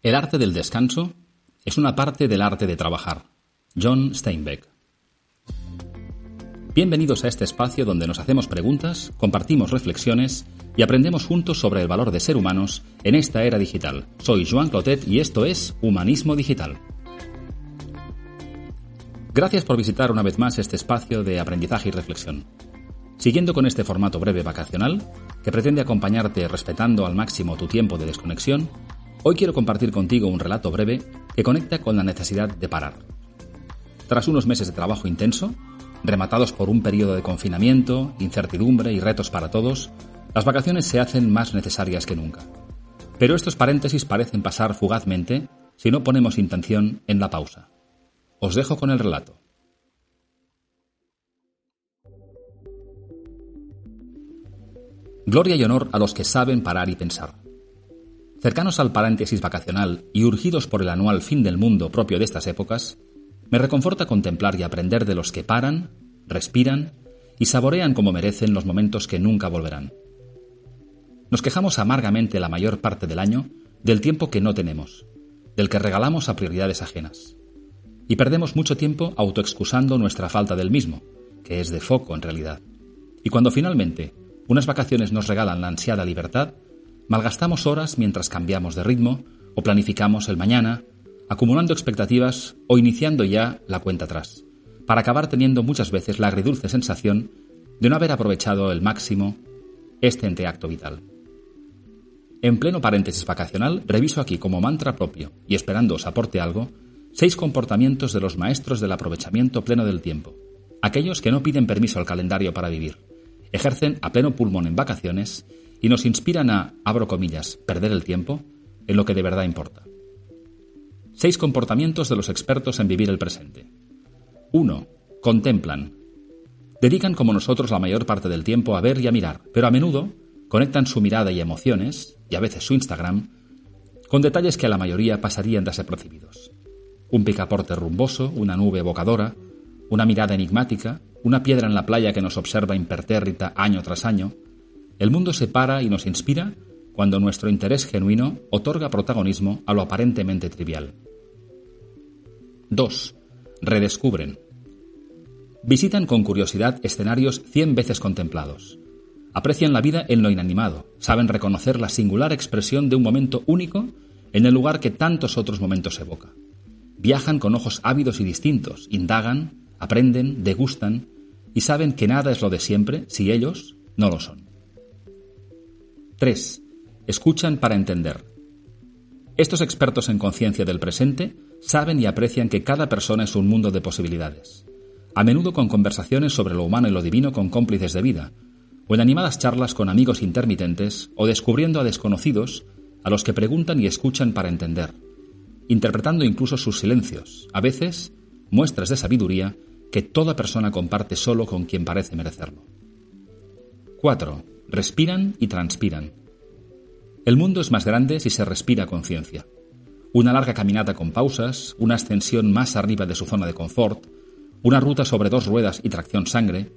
El arte del descanso es una parte del arte de trabajar. John Steinbeck. Bienvenidos a este espacio donde nos hacemos preguntas, compartimos reflexiones y aprendemos juntos sobre el valor de ser humanos en esta era digital. Soy Joan Clotet y esto es Humanismo Digital. Gracias por visitar una vez más este espacio de aprendizaje y reflexión. Siguiendo con este formato breve vacacional, que pretende acompañarte respetando al máximo tu tiempo de desconexión, hoy quiero compartir contigo un relato breve que conecta con la necesidad de parar. Tras unos meses de trabajo intenso, rematados por un periodo de confinamiento, incertidumbre y retos para todos, las vacaciones se hacen más necesarias que nunca. Pero estos paréntesis parecen pasar fugazmente si no ponemos intención en la pausa. Os dejo con el relato. Gloria y honor a los que saben parar y pensar. Cercanos al paréntesis vacacional y urgidos por el anual fin del mundo propio de estas épocas, me reconforta contemplar y aprender de los que paran, respiran y saborean como merecen los momentos que nunca volverán. Nos quejamos amargamente la mayor parte del año del tiempo que no tenemos, del que regalamos a prioridades ajenas. Y perdemos mucho tiempo autoexcusando nuestra falta del mismo, que es de foco en realidad. Y cuando finalmente unas vacaciones nos regalan la ansiada libertad, malgastamos horas mientras cambiamos de ritmo o planificamos el mañana, acumulando expectativas o iniciando ya la cuenta atrás, para acabar teniendo muchas veces la agridulce sensación de no haber aprovechado el máximo este entreacto vital. En pleno paréntesis vacacional, reviso aquí como mantra propio, y esperando os aporte algo, seis comportamientos de los maestros del aprovechamiento pleno del tiempo, aquellos que no piden permiso al calendario para vivir, ejercen a pleno pulmón en vacaciones y nos inspiran a, abro comillas, perder el tiempo en lo que de verdad importa. Seis comportamientos de los expertos en vivir el presente. 1. Contemplan. Dedican como nosotros la mayor parte del tiempo a ver y a mirar, pero a menudo conectan su mirada y emociones, y a veces su Instagram, con detalles que a la mayoría pasarían desapercibidos. Un picaporte rumboso, una nube evocadora, una mirada enigmática, una piedra en la playa que nos observa impertérrita año tras año, el mundo se para y nos inspira cuando nuestro interés genuino otorga protagonismo a lo aparentemente trivial. 2. Redescubren. Visitan con curiosidad escenarios cien veces contemplados. Aprecian la vida en lo inanimado, saben reconocer la singular expresión de un momento único en el lugar que tantos otros momentos evoca. Viajan con ojos ávidos y distintos, indagan, aprenden, degustan y saben que nada es lo de siempre si ellos no lo son. 3. Escuchan para entender. Estos expertos en conciencia del presente saben y aprecian que cada persona es un mundo de posibilidades, a menudo con conversaciones sobre lo humano y lo divino con cómplices de vida, o en animadas charlas con amigos intermitentes, o descubriendo a desconocidos a los que preguntan y escuchan para entender, interpretando incluso sus silencios, a veces muestras de sabiduría que toda persona comparte solo con quien parece merecerlo. 4. Respiran y transpiran. El mundo es más grande si se respira conciencia. Una larga caminata con pausas, una ascensión más arriba de su zona de confort, una ruta sobre dos ruedas y tracción sangre,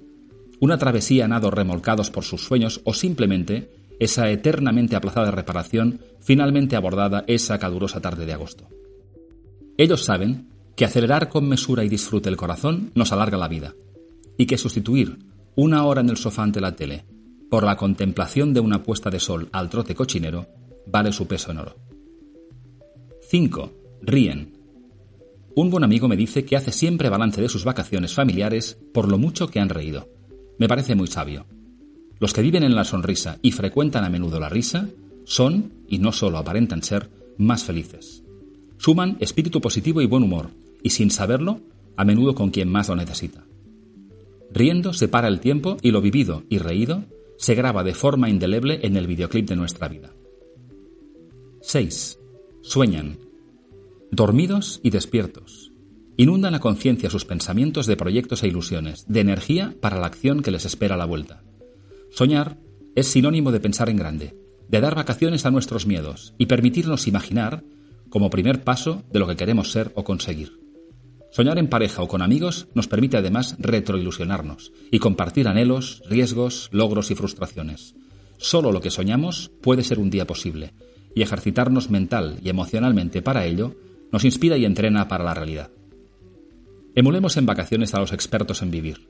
una travesía a nado remolcados por sus sueños o simplemente esa eternamente aplazada reparación finalmente abordada esa calurosa tarde de agosto. Ellos saben que acelerar con mesura y disfrute el corazón nos alarga la vida, y que sustituir una hora en el sofá ante la tele por la contemplación de una puesta de sol al trote cochinero vale su peso en oro. 5. Ríen. Un buen amigo me dice que hace siempre balance de sus vacaciones familiares por lo mucho que han reído. Me parece muy sabio. Los que viven en la sonrisa y frecuentan a menudo la risa son, y no solo aparentan ser, más felices. Suman espíritu positivo y buen humor, y sin saberlo, a menudo con quien más lo necesita. Riendo se para el tiempo y lo vivido y reído se graba de forma indeleble en el videoclip de nuestra vida. 6. Sueñan. dormidos y despiertos. Inundan la conciencia sus pensamientos de proyectos e ilusiones, de energía para la acción que les espera a la vuelta. Soñar es sinónimo de pensar en grande, de dar vacaciones a nuestros miedos y permitirnos imaginar como primer paso de lo que queremos ser o conseguir. Soñar en pareja o con amigos nos permite además retroilusionarnos y compartir anhelos, riesgos, logros y frustraciones. Solo lo que soñamos puede ser un día posible, y ejercitarnos mental y emocionalmente para ello nos inspira y entrena para la realidad. Emulemos en vacaciones a los expertos en vivir.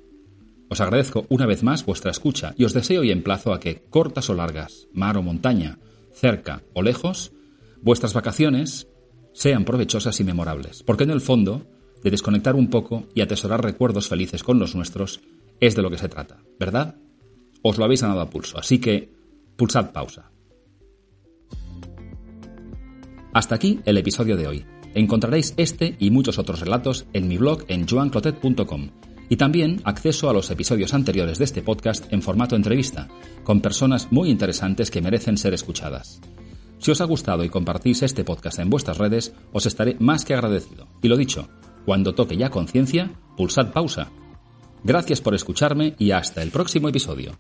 Os agradezco una vez más vuestra escucha y os deseo y emplazo a que, cortas o largas, mar o montaña, cerca o lejos, vuestras vacaciones sean provechosas y memorables, porque en el fondo, de desconectar un poco y atesorar recuerdos felices con los nuestros, es de lo que se trata, ¿verdad? Os lo habéis ganado a pulso, así que pulsad pausa. Hasta aquí el episodio de hoy. Encontraréis este y muchos otros relatos en mi blog en joanclotet.com y también acceso a los episodios anteriores de este podcast en formato entrevista, con personas muy interesantes que merecen ser escuchadas. Si os ha gustado y compartís este podcast en vuestras redes, os estaré más que agradecido. Y lo dicho, cuando toque ya conciencia, pulsad pausa. Gracias por escucharme y hasta el próximo episodio.